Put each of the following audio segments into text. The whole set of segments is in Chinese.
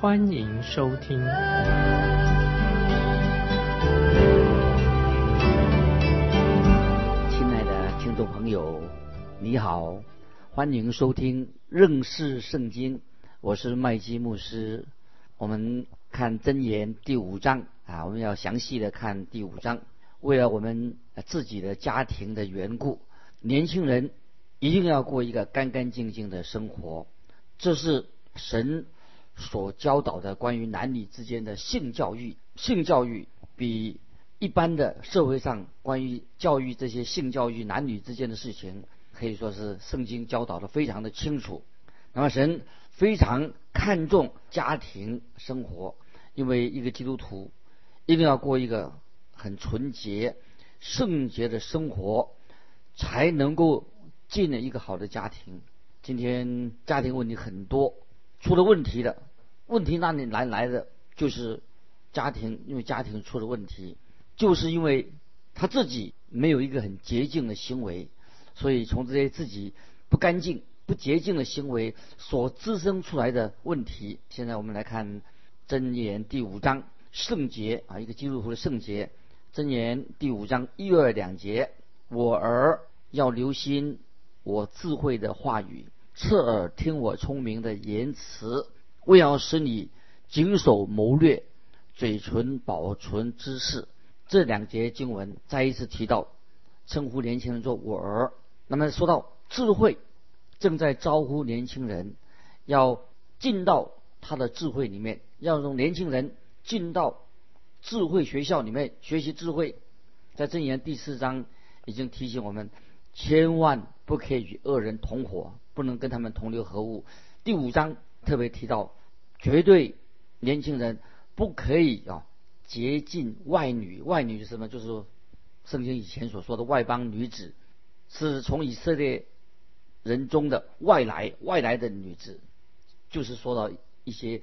欢迎收听。亲爱的听众朋友，你好，欢迎收听认识圣经，我是麦基牧师。我们看箴言第五章啊，我们要详细的看第五章。为了我们自己的家庭的缘故，年轻人一定要过一个干干净净的生活。这是神所教导的关于男女之间的性教育。性教育比一般的社会上关于教育这些性教育男女之间的事情，可以说是圣经教导的非常的清楚。那么神非常看重家庭生活，因为一个基督徒一定要过一个。很纯洁、圣洁的生活，才能够进了一个好的家庭。今天家庭问题很多，出了问题的，问题哪里来来的？就是家庭，因为家庭出了问题，就是因为他自己没有一个很洁净的行为，所以从这些自己不干净、不洁净的行为所滋生出来的问题。现在我们来看箴言第五章，圣洁啊，一个基督徒的圣洁。箴言第五章一二两节，我儿要留心我智慧的话语，侧耳听我聪明的言辞，为要使你谨守谋略，嘴唇保存知识。这两节经文再一次提到称呼年轻人做我儿。那么说到智慧，正在招呼年轻人要进到他的智慧里面，要让年轻人进到。智慧学校里面学习智慧，在箴言第四章已经提醒我们，千万不可以与恶人同伙，不能跟他们同流合污。第五章特别提到，绝对年轻人不可以啊接近外女。外女是什么？就是圣经以前所说的外邦女子，是从以色列人中的外来外来的女子，就是说到一些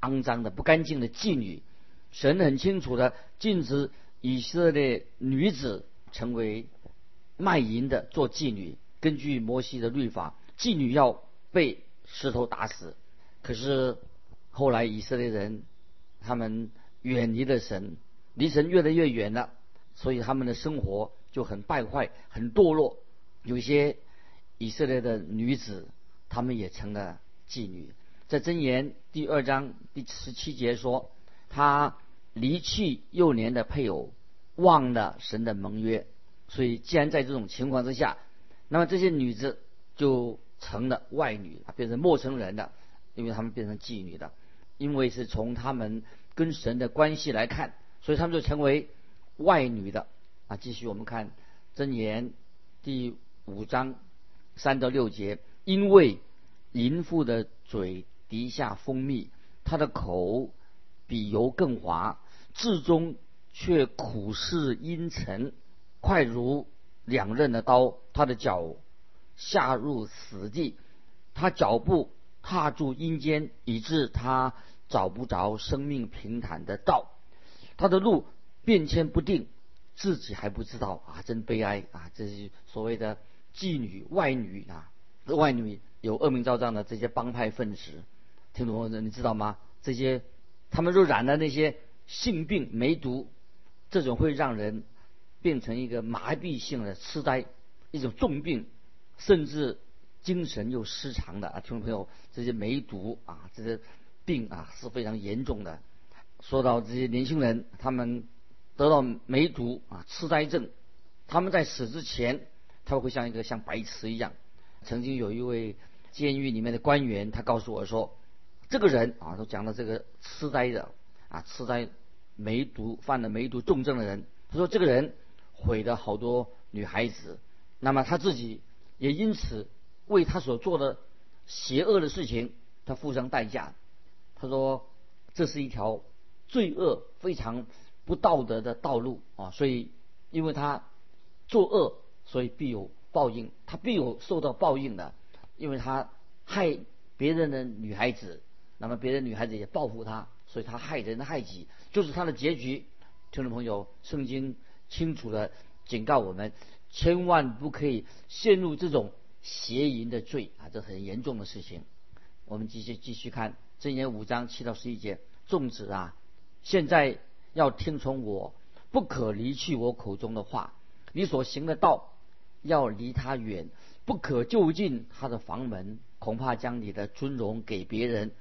肮脏的、不干净的妓女。神很清楚的禁止以色列女子成为卖淫的做妓女。根据摩西的律法，妓女要被石头打死。可是后来以色列人他们远离了神，离神越来越远了，所以他们的生活就很败坏、很堕落。有些以色列的女子，她们也成了妓女。在箴言第二章第十七节说。他离弃幼年的配偶，忘了神的盟约，所以既然在这种情况之下，那么这些女子就成了外女，变成陌生人了，因为他们变成妓女的，因为是从他们跟神的关系来看，所以他们就成为外女的。啊，继续我们看箴言第五章三到六节，因为淫妇的嘴滴下蜂蜜，她的口。比油更滑，至终却苦似阴沉，快如两刃的刀。他的脚下入死地，他脚步踏住阴间，以致他找不着生命平坦的道。他的路变迁不定，自己还不知道啊！真悲哀啊！这是所谓的妓女、外女啊，外女有恶名昭彰的这些帮派分子，听懂吗？你知道吗？这些。他们若染了那些性病、梅毒，这种会让人变成一个麻痹性的痴呆，一种重病，甚至精神又失常的啊！听众朋友，这些梅毒啊，这些病啊是非常严重的。说到这些年轻人，他们得到梅毒啊、痴呆症，他们在死之前，他们会像一个像白痴一样。曾经有一位监狱里面的官员，他告诉我说。这个人啊，都讲到这个痴呆的啊，痴呆、梅毒犯了梅毒重症的人。他说，这个人毁了好多女孩子，那么他自己也因此为他所做的邪恶的事情，他付上代价。他说，这是一条罪恶、非常不道德的道路啊，所以因为他作恶，所以必有报应，他必有受到报应的，因为他害别人的女孩子，那么别的女孩子也报复他，所以他害人害己，就是他的结局。听众朋友，圣经清楚的警告我们，千万不可以陷入这种邪淫的罪啊，这很严重的事情。我们继续继续看箴言五章七到十一节，众子啊，现在要听从我，不可离去我口中的话。你所行的道，要离他远，不可就近他的房门，恐怕将你的尊荣给别人，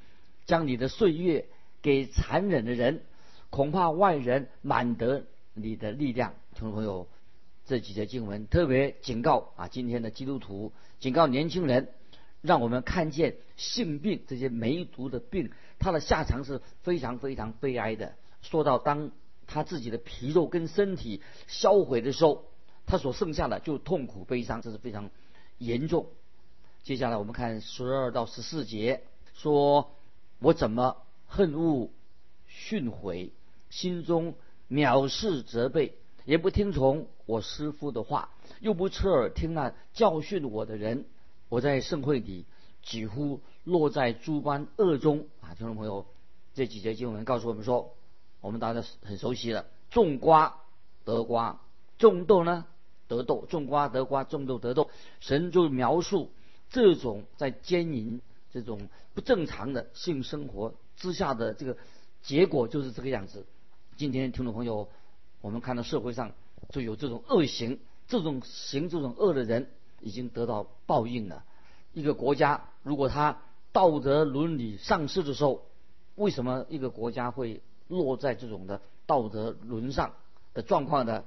将你的岁月给残忍的人。恐怕外人满得你的力量，听众朋友，这几节经文特别警告啊，今天的基督徒警告年轻人，让我们看见性病这些梅毒的病，它的下场是非常非常悲哀的。说到当他自己的皮肉跟身体销毁的时候，他所剩下的就痛苦悲伤，这是非常严重。接下来我们看十二到十四节，说我怎么恨恶训诲。心中藐视责备，也不听从我师父的话，又不侧耳听那教训我的人，我在盛会里几乎落在诸般恶中啊！听众朋友，这几节经文告诉我们说，我们大家很熟悉了：种瓜得瓜，种豆呢得豆；种瓜得瓜，种豆得豆。神就描述这种在奸淫、这种不正常的性生活之下的这个结果，就是这个样子。今天听众朋友，我们看到社会上就有这种恶行，这种行这种恶的人已经得到报应了。一个国家如果他道德伦理丧失的时候，为什么一个国家会落在这种的道德沦丧的状况呢？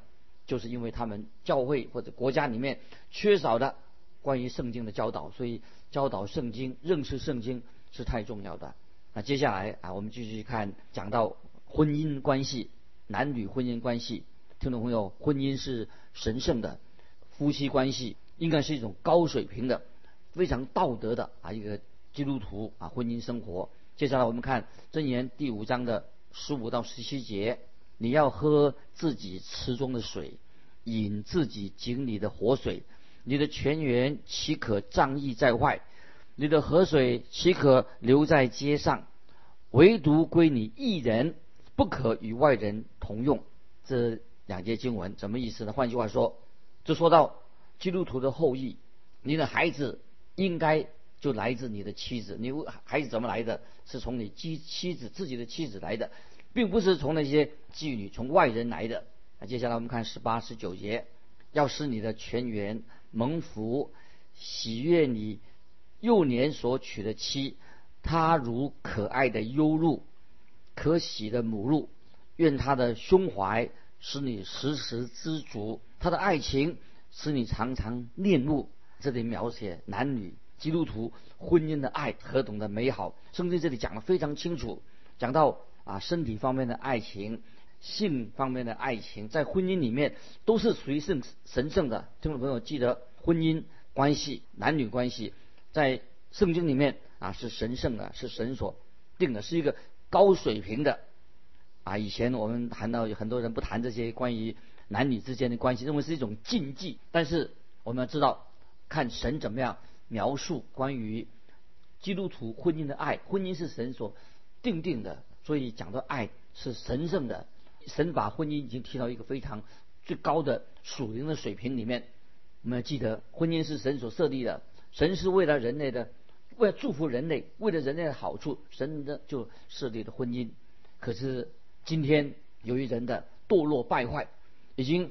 就是因为他们教会或者国家里面缺少的关于圣经的教导，所以教导圣经、认识圣经是太重要的。那接下来啊，我们继续看讲到。婚姻关系，男女婚姻关系，听众朋友，婚姻是神圣的，夫妻关系应该是一种高水平的、非常道德的啊一个基督徒啊婚姻生活。接下来我们看箴言第五章的十五到十七节：你要喝自己池中的水，饮自己井里的活水，你的泉源岂可仗义在外？你的河水岂可留在街上？唯独归你一人。不可与外人同用，这两节经文什么意思呢？换句话说，就说到基督徒的后裔，你的孩子应该就来自你的妻子。你孩子怎么来的？是从你妻妻子自己的妻子来的，并不是从那些妓女、从外人来的。那接下来我们看十八、十九节，要使你的全员蒙福，喜悦你幼年所娶的妻，她如可爱的优鹿。可喜的母鹿，愿他的胸怀使你时时知足，他的爱情使你常常念慕。这里描写男女基督徒婚姻的爱何等的美好，圣经这里讲的非常清楚，讲到啊身体方面的爱情、性方面的爱情，在婚姻里面都是属于圣神圣的。听众朋友记得，婚姻关系、男女关系，在圣经里面啊是神圣的，是神所定的，是一个。高水平的啊！以前我们谈到有很多人不谈这些关于男女之间的关系，认为是一种禁忌。但是我们要知道，看神怎么样描述关于基督徒婚姻的爱。婚姻是神所定定的，所以讲到爱是神圣的。神把婚姻已经提到一个非常最高的属灵的水平里面。我们要记得，婚姻是神所设立的，神是为了人类的。为了祝福人类，为了人类的好处，神的就设立了婚姻。可是今天由于人的堕落败坏，已经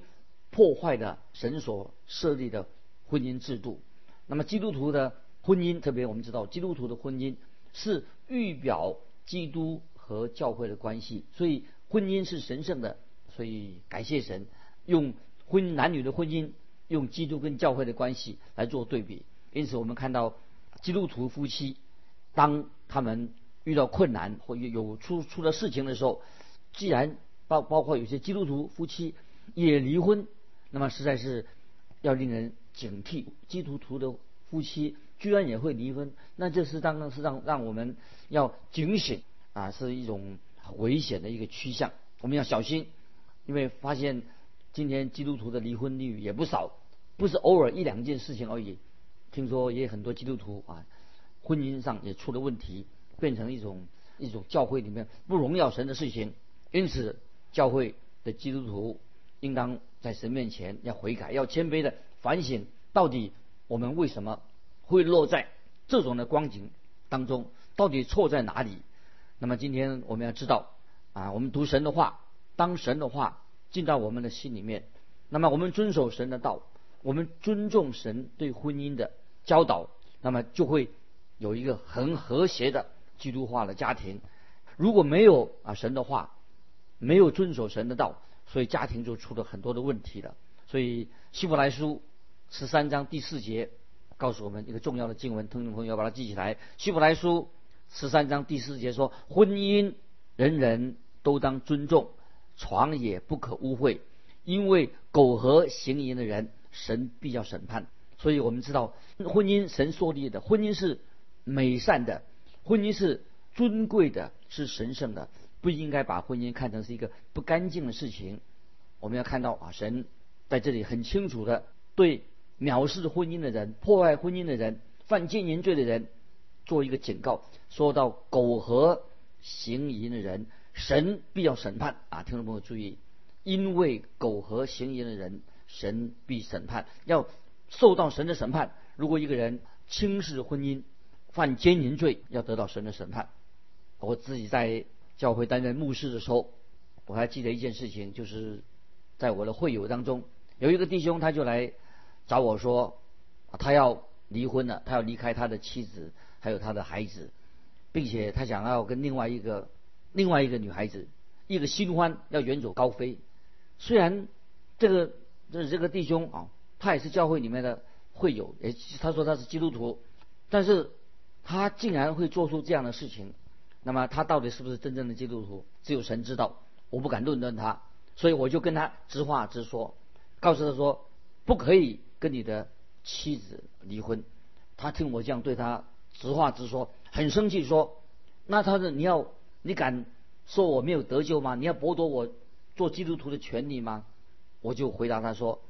破坏了神所设立的婚姻制度。那么基督徒的婚姻，特别我们知道，基督徒的婚姻是预表基督和教会的关系，所以婚姻是神圣的。所以感谢神，用婚男女的婚姻，用基督跟教会的关系来做对比。因此我们看到。基督徒夫妻，当他们遇到困难或有出出了事情的时候，既然包包括有些基督徒夫妻也离婚，那么实在是要令人警惕。基督徒的夫妻居然也会离婚，那这是当然是让让我们要警醒啊，是一种危险的一个趋向，我们要小心，因为发现今天基督徒的离婚率也不少，不是偶尔一两件事情而已。听说也很多基督徒啊，婚姻上也出了问题，变成一种一种教会里面不荣耀神的事情。因此，教会的基督徒应当在神面前要悔改，要谦卑的反省，到底我们为什么会落在这种的光景当中？到底错在哪里？那么今天我们要知道啊，我们读神的话，当神的话进到我们的心里面，那么我们遵守神的道，我们尊重神对婚姻的。教导，那么就会有一个很和谐的基督化的家庭。如果没有啊神的话，没有遵守神的道，所以家庭就出了很多的问题了。所以希伯来书十三章第四节告诉我们一个重要的经文，听众朋友要把它记起来。希伯来书十三章第四节说：婚姻人人都当尊重，床也不可污秽，因为苟合行淫的人，神必要审判。所以我们知道，婚姻神说立的，婚姻是美善的，婚姻是尊贵的，是神圣的，不应该把婚姻看成是一个不干净的事情。我们要看到啊，神在这里很清楚的对藐视婚姻的人、破坏婚姻的人、犯奸淫罪的人做一个警告，说到苟合行淫的人，神必要审判啊！听众朋友注意，因为苟合行淫的人，神必审判，要。受到神的审判。如果一个人轻视婚姻，犯奸淫罪，要得到神的审判。我自己在教会担任牧师的时候，我还记得一件事情，就是在我的会友当中，有一个弟兄他就来找我说，他要离婚了，他要离开他的妻子还有他的孩子，并且他想要跟另外一个另外一个女孩子一个新欢要远走高飞。虽然这个这这个弟兄啊。他也是教会里面的会友，也他说他是基督徒，但是他竟然会做出这样的事情，那么他到底是不是真正的基督徒，只有神知道，我不敢论断他，所以我就跟他直话直说，告诉他说不可以跟你的妻子离婚。他听我这样对他直话直说，很生气说，那他说你要你敢说我没有得救吗？你要剥夺我做基督徒的权利吗？我就回答他说。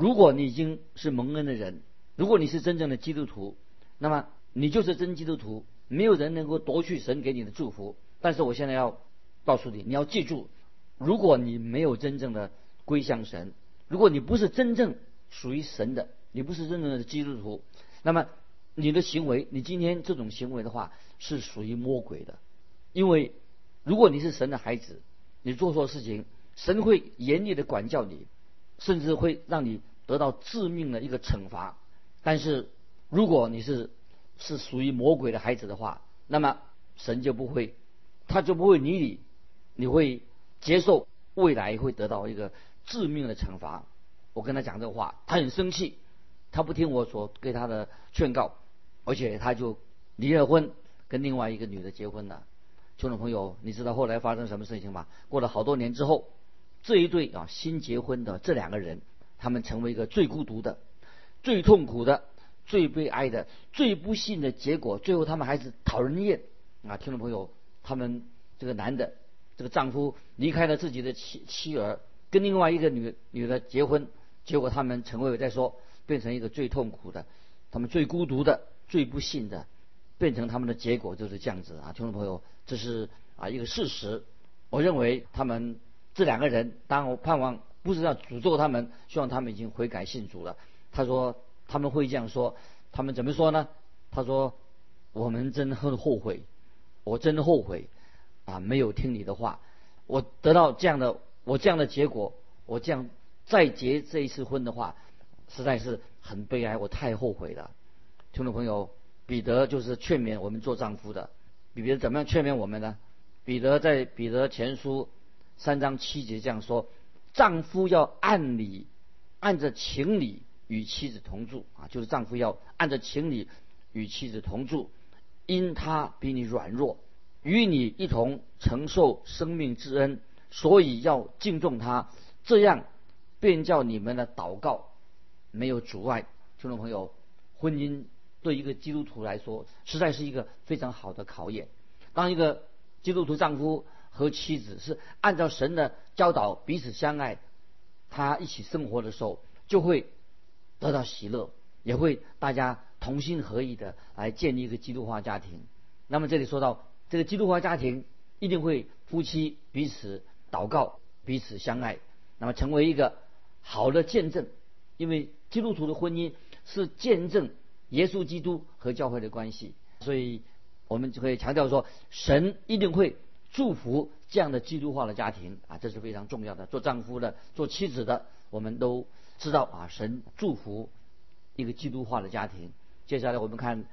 如果你已经是蒙恩的人，如果你是真正的基督徒，那么你就是真基督徒，没有人能够夺去神给你的祝福。但是我现在要告诉你，你要记住，如果你没有真正的归向神，如果你不是真正属于神的，你不是真正的基督徒，那么你的行为，你今天这种行为的话，是属于魔鬼的。因为如果你是神的孩子，你做错事情，神会严厉的管教你。甚至会让你得到致命的一个惩罚。但是，如果你是是属于魔鬼的孩子的话，那么神就不会，他就不会理你，你会接受未来会得到一个致命的惩罚。我跟他讲这个话，他很生气，他不听我所给他的劝告，而且他就离了婚，跟另外一个女的结婚了。听众朋友，你知道后来发生什么事情吗？过了好多年之后。这一对啊新结婚的这两个人，他们成为一个最孤独的、最痛苦的、最悲哀的、最不幸的结果。最后他们还是讨人厌啊！听众朋友，他们这个男的这个丈夫离开了自己的妻妻儿，跟另外一个女女的结婚，结果他们成为再说变成一个最痛苦的、他们最孤独的、最不幸的，变成他们的结果就是这样子啊！听众朋友，这是啊一个事实。我认为他们。这两个人，当我盼望不是要诅咒他们，希望他们已经悔改信主了。他说他们会这样说，他们怎么说呢？他说我们真的很后悔，我真的后悔啊，没有听你的话，我得到这样的我这样的结果，我这样再结这一次婚的话，实在是很悲哀，我太后悔了。听众朋友，彼得就是劝勉我们做丈夫的，彼得怎么样劝勉我们呢？彼得在彼得前书。三章七节这样说：丈夫要按理、按着情理与妻子同住啊，就是丈夫要按着情理与妻子同住，因他比你软弱，与你一同承受生命之恩，所以要敬重他，这样便叫你们的祷告没有阻碍。听众朋友，婚姻对一个基督徒来说，实在是一个非常好的考验。当一个基督徒丈夫和妻子是按照神的教导彼此相爱，他一起生活的时候就会得到喜乐，也会大家同心合意的来建立一个基督化家庭。那么这里说到这个基督化家庭一定会夫妻彼此祷告，彼此相爱，那么成为一个好的见证，因为基督徒的婚姻是见证耶稣基督和教会的关系，所以我们就可以强调说，神一定会。祝福这样的基督化的家庭啊，这是非常重要的。做丈夫的、做妻子的，我们都知道啊，神祝福一个基督化的家庭。接下来我们看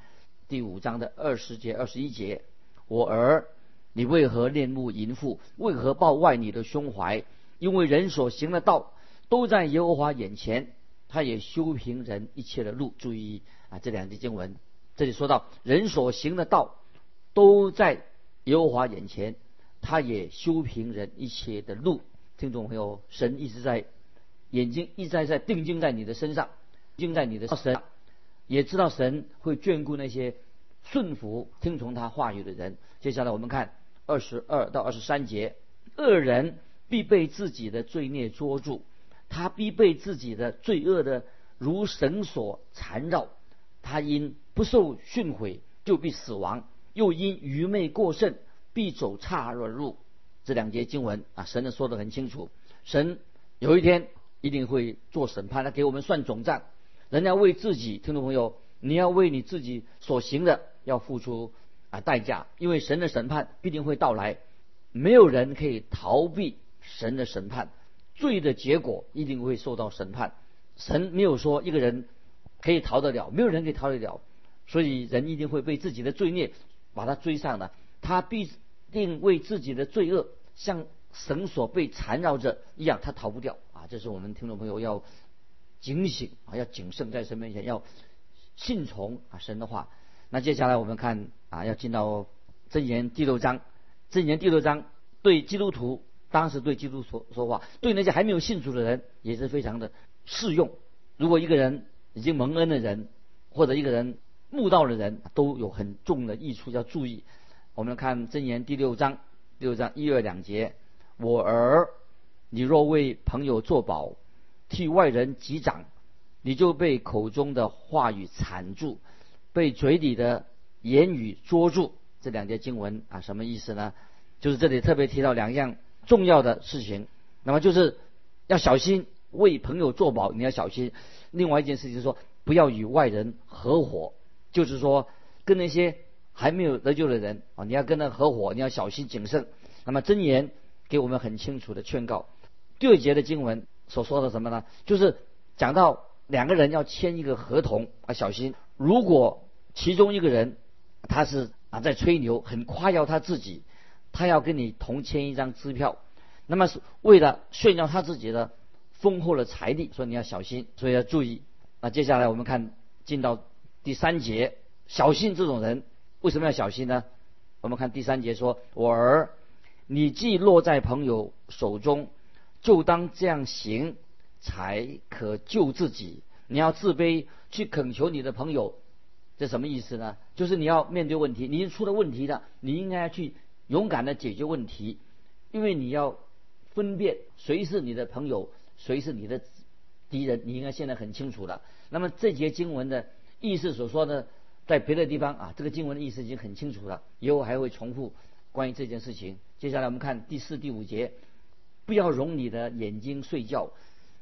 第五章的二十节、二十一节：我儿，你为何恋慕淫妇？为何抱外你的胸怀？因为人所行的道都在耶和华眼前，他也修平人一切的路。注意啊，这两节经文，这里说到人所行的道都在耶和华眼前。他也修平人一切的路，听众朋友，神一直在眼睛一直在定睛在你的身上，定在你的身上，也知道神会眷顾那些顺服听从他话语的人。接下来我们看二十二到二十三节，恶人必被自己的罪孽捉住，他必被自己的罪恶的如绳索缠绕，他因不受训诲就必死亡，又因愚昧过甚。必走岔而入，这两节经文啊，神的说得很清楚，神有一天一定会做审判，他给我们算总账。人家为自己，听众朋友，你要为你自己所行的要付出啊代价，因为神的审判必定会到来，没有人可以逃避神的审判，罪的结果一定会受到审判。神没有说一个人可以逃得了，没有人可以逃得了，所以人一定会被自己的罪孽把他追上的，他必。定为自己的罪恶像绳索被缠绕着一样，他逃不掉啊！这是我们听众朋友要警醒啊，要谨慎在神面前要信从啊神的话。那接下来我们看啊，要进到箴言第六章。箴言第六章对基督徒，当时对基督说说话，对那些还没有信主的人也是非常的适用。如果一个人已经蒙恩的人，或者一个人慕道的人，都有很重的益处要注意。我们看箴言第六章，六章一二两节。我儿，你若为朋友作保，替外人击掌，你就被口中的话语缠住，被嘴里的言语捉住。这两节经文啊，什么意思呢？就是这里特别提到两样重要的事情。那么就是要小心为朋友作保，你要小心。另外一件事情是说，不要与外人合伙，就是说跟那些。还没有得救的人啊，你要跟他合伙，你要小心谨慎。那么真言给我们很清楚的劝告。第二节的经文所说的什么呢？就是讲到两个人要签一个合同啊，小心。如果其中一个人他是啊在吹牛，很夸耀他自己，他要跟你同签一张支票，那么是为了炫耀他自己的丰厚的财力，所以你要小心，所以要注意。那接下来我们看进到第三节，小心这种人。为什么要小心呢？我们看第三节说：“我儿，你既落在朋友手中，就当这样行，才可救自己。你要自卑，去恳求你的朋友，这什么意思呢？就是你要面对问题，你出了问题的，你应该去勇敢的解决问题，因为你要分辨谁是你的朋友，谁是你的敌人，你应该现在很清楚了。那么这节经文的意思所说的。”在别的地方啊，这个经文的意思已经很清楚了。以后还会重复关于这件事情。接下来我们看第四、第五节：不要容你的眼睛睡觉，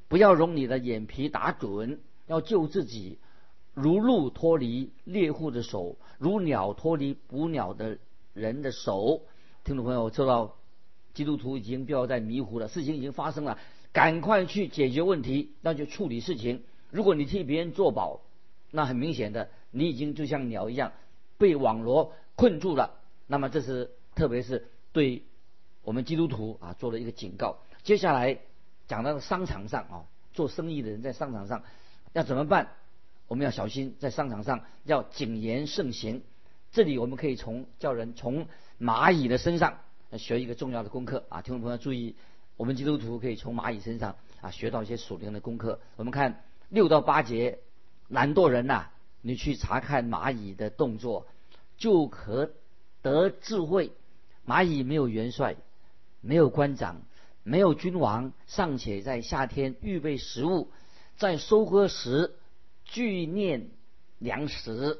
不要容你的眼皮打盹，要救自己，如鹿脱离猎户的手，如鸟脱离捕鸟的人的手。听众朋友，知道基督徒已经不要再迷糊了，事情已经发生了，赶快去解决问题，那就处理事情。如果你替别人作保，那很明显的。你已经就像鸟一样被网罗困住了，那么这是特别是对我们基督徒啊做了一个警告。接下来讲到商场上啊，做生意的人在商场上要怎么办？我们要小心，在商场上要谨言慎行。这里我们可以从叫人从蚂蚁的身上学一个重要的功课啊，听众朋友注意，我们基督徒可以从蚂蚁身上啊学到一些属灵的功课。我们看六到八节，懒惰人呐。你去查看蚂蚁的动作，就可得智慧。蚂蚁没有元帅，没有官长，没有君王，尚且在夏天预备食物，在收割时聚念粮食。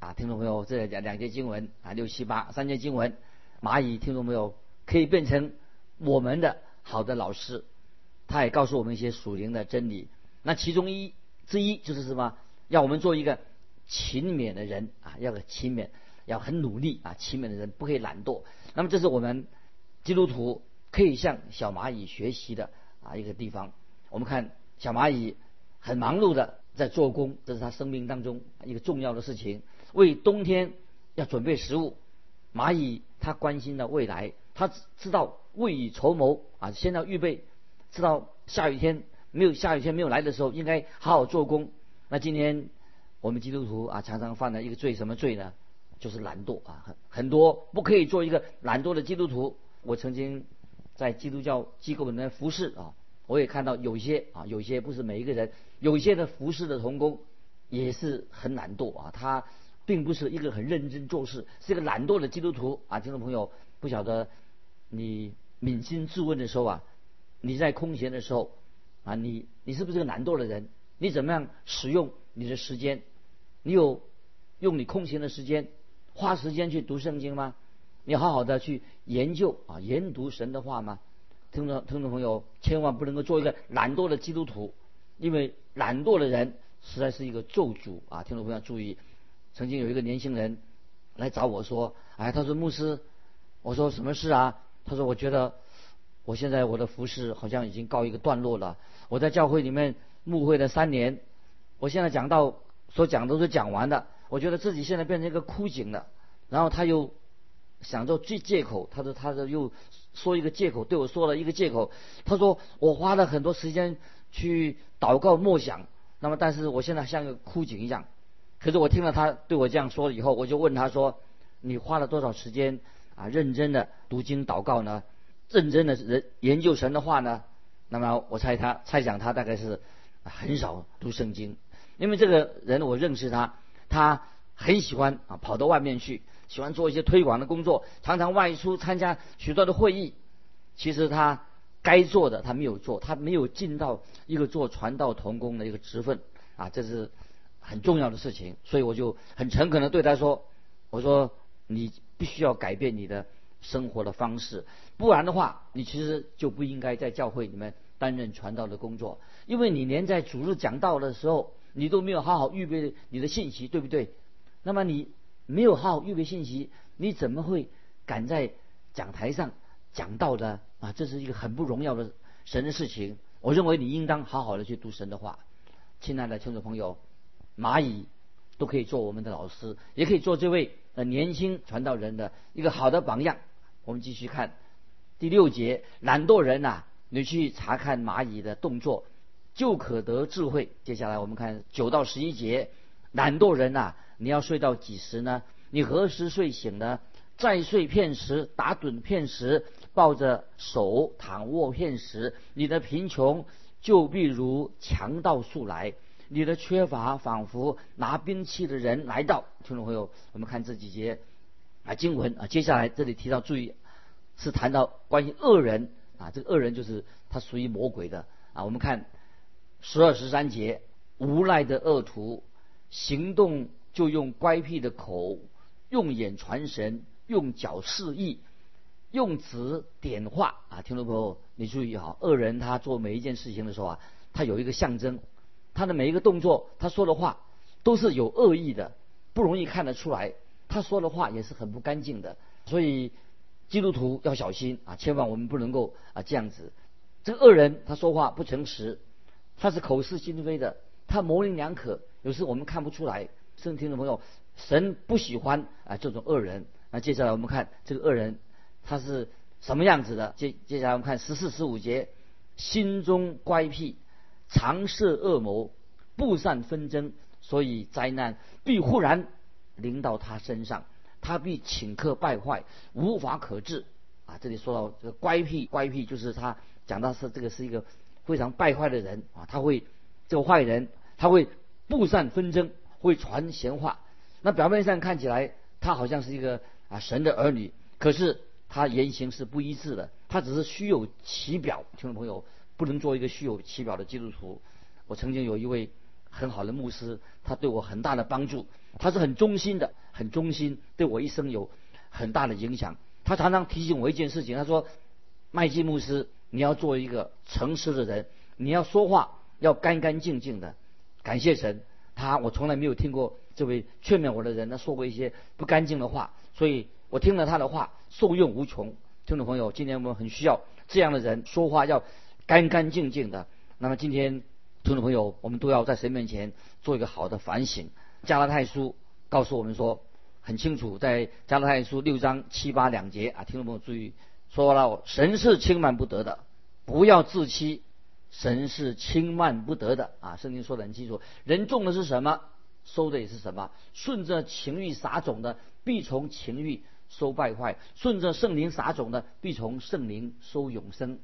啊，听众朋友，这两两节经文啊，六七八三节经文，蚂蚁听众朋友可以变成我们的好的老师，他也告诉我们一些属灵的真理。那其中一之一就是什么？要我们做一个勤勉的人啊，要勤勉，要很努力啊，勤勉的人不可以懒惰。那么这是我们基督徒可以向小蚂蚁学习的啊一个地方。我们看小蚂蚁很忙碌的在做工，这是他生命当中一个重要的事情。为冬天要准备食物，蚂蚁它关心的未来，它知道未雨绸缪啊，先要预备，知道下雨天没有下雨天没有来的时候，应该好好做工。那今天我们基督徒啊，常常犯的一个罪，什么罪呢？就是懒惰啊，很很多不可以做一个懒惰的基督徒。我曾经在基督教机构里面服侍啊，我也看到有些啊，有些不是每一个人，有些的服侍的童工也是很懒惰啊，他。并不是一个很认真做事，是一个懒惰的基督徒啊！听众朋友，不晓得你扪心自问的时候啊，你在空闲的时候啊，你你是不是个懒惰的人？你怎么样使用你的时间？你有用你空闲的时间花时间去读圣经吗？你好好的去研究啊，研读神的话吗？听众听众朋友，千万不能够做一个懒惰的基督徒，因为懒惰的人实在是一个咒诅啊！听众朋友注意。曾经有一个年轻人来找我说：“哎，他说牧师，我说什么事啊？他说我觉得我现在我的服饰好像已经告一个段落了。我在教会里面牧会了三年，我现在讲到所讲都是讲完的，我觉得自己现在变成一个枯井了。然后他又想着借借口，他说他说又说一个借口，对我说了一个借口。他说我花了很多时间去祷告默想，那么但是我现在像个枯井一样。”可是我听了他对我这样说了以后，我就问他说：“你花了多少时间啊？认真的读经祷告呢？认真的人研究神的话呢？”那么我猜他猜想他大概是很少读圣经，因为这个人我认识他，他很喜欢啊跑到外面去，喜欢做一些推广的工作，常常外出参加许多的会议。其实他该做的他没有做，他没有尽到一个做传道同工的一个职分啊，这是。很重要的事情，所以我就很诚恳的对他说：“我说你必须要改变你的生活的方式，不然的话，你其实就不应该在教会里面担任传道的工作，因为你连在主日讲道的时候，你都没有好好预备你的信息，对不对？那么你没有好好预备信息，你怎么会敢在讲台上讲道呢？啊，这是一个很不荣耀的神的事情。我认为你应当好好的去读神的话，亲爱的听众朋友。”蚂蚁都可以做我们的老师，也可以做这位呃年轻传道人的一个好的榜样。我们继续看第六节，懒惰人呐，你去查看蚂蚁的动作，就可得智慧。接下来我们看九到十一节，懒惰人呐，你要睡到几时呢？你何时睡醒呢？再睡片时，打盹片时，抱着手躺卧片时，你的贫穷就必如强盗速来。你的缺乏仿佛拿兵器的人来到，听众朋友，我们看这几节啊经文啊，接下来这里提到注意是谈到关于恶人啊，这个恶人就是他属于魔鬼的啊。我们看十二十三节，无赖的恶徒行动就用乖僻的口，用眼传神，用脚示意，用词点化啊。听众朋友，你注意好，恶人他做每一件事情的时候啊，他有一个象征。他的每一个动作，他说的话都是有恶意的，不容易看得出来。他说的话也是很不干净的，所以基督徒要小心啊，千万我们不能够啊这样子。这个恶人他说话不诚实，他是口是心非的，他模棱两可，有时我们看不出来。圣听众朋友，神不喜欢啊这种恶人。那接下来我们看这个恶人他是什么样子的？接接下来我们看十四十五节，心中乖僻。常设恶谋，布散纷争，所以灾难必忽然临到他身上，他必顷刻败坏，无法可治。啊，这里说到这个乖僻，乖僻就是他讲到是这个是一个非常败坏的人啊，他会这个坏人他会布散纷争，会传闲话。那表面上看起来他好像是一个啊神的儿女，可是他言行是不一致的，他只是虚有其表。听众朋友，不能做一个虚有其表的基督徒。我曾经有一位很好的牧师，他对我很大的帮助，他是很忠心的，很忠心，对我一生有很大的影响。他常常提醒我一件事情，他说：“麦基牧师，你要做一个诚实的人，你要说话要干干净净的。”感谢神，他我从来没有听过这位劝勉我的人，他说过一些不干净的话，所以我听了他的话，受用无穷。听众朋友，今天我们很需要这样的人，说话要干干净净的。那么今天，听众朋友，我们都要在神面前做一个好的反省。加拉太书告诉我们说，很清楚，在加拉太书六章七八两节啊，听众朋友注意，说了神是轻慢不得的，不要自欺。神是轻慢不得的啊！圣经说的很清楚，人种的是什么，收的也是什么。顺着情欲撒种的，必从情欲收败坏；顺着圣灵撒种的，必从圣灵收永生。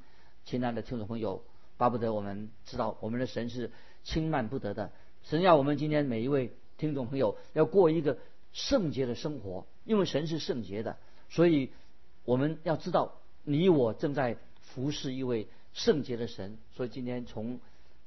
亲爱的听众朋友，巴不得我们知道，我们的神是轻慢不得的。神要我们今天每一位听众朋友要过一个圣洁的生活，因为神是圣洁的，所以我们要知道，你我正在服侍一位。圣洁的神，所以今天从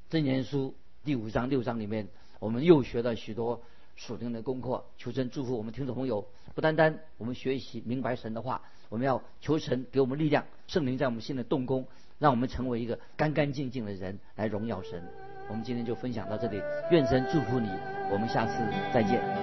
真言书第五章六章里面，我们又学到许多属灵的功课。求神祝福我们听众朋友，不单单我们学习明白神的话，我们要求神给我们力量，圣灵在我们心里动工，让我们成为一个干干净净的人来荣耀神。我们今天就分享到这里，愿神祝福你，我们下次再见。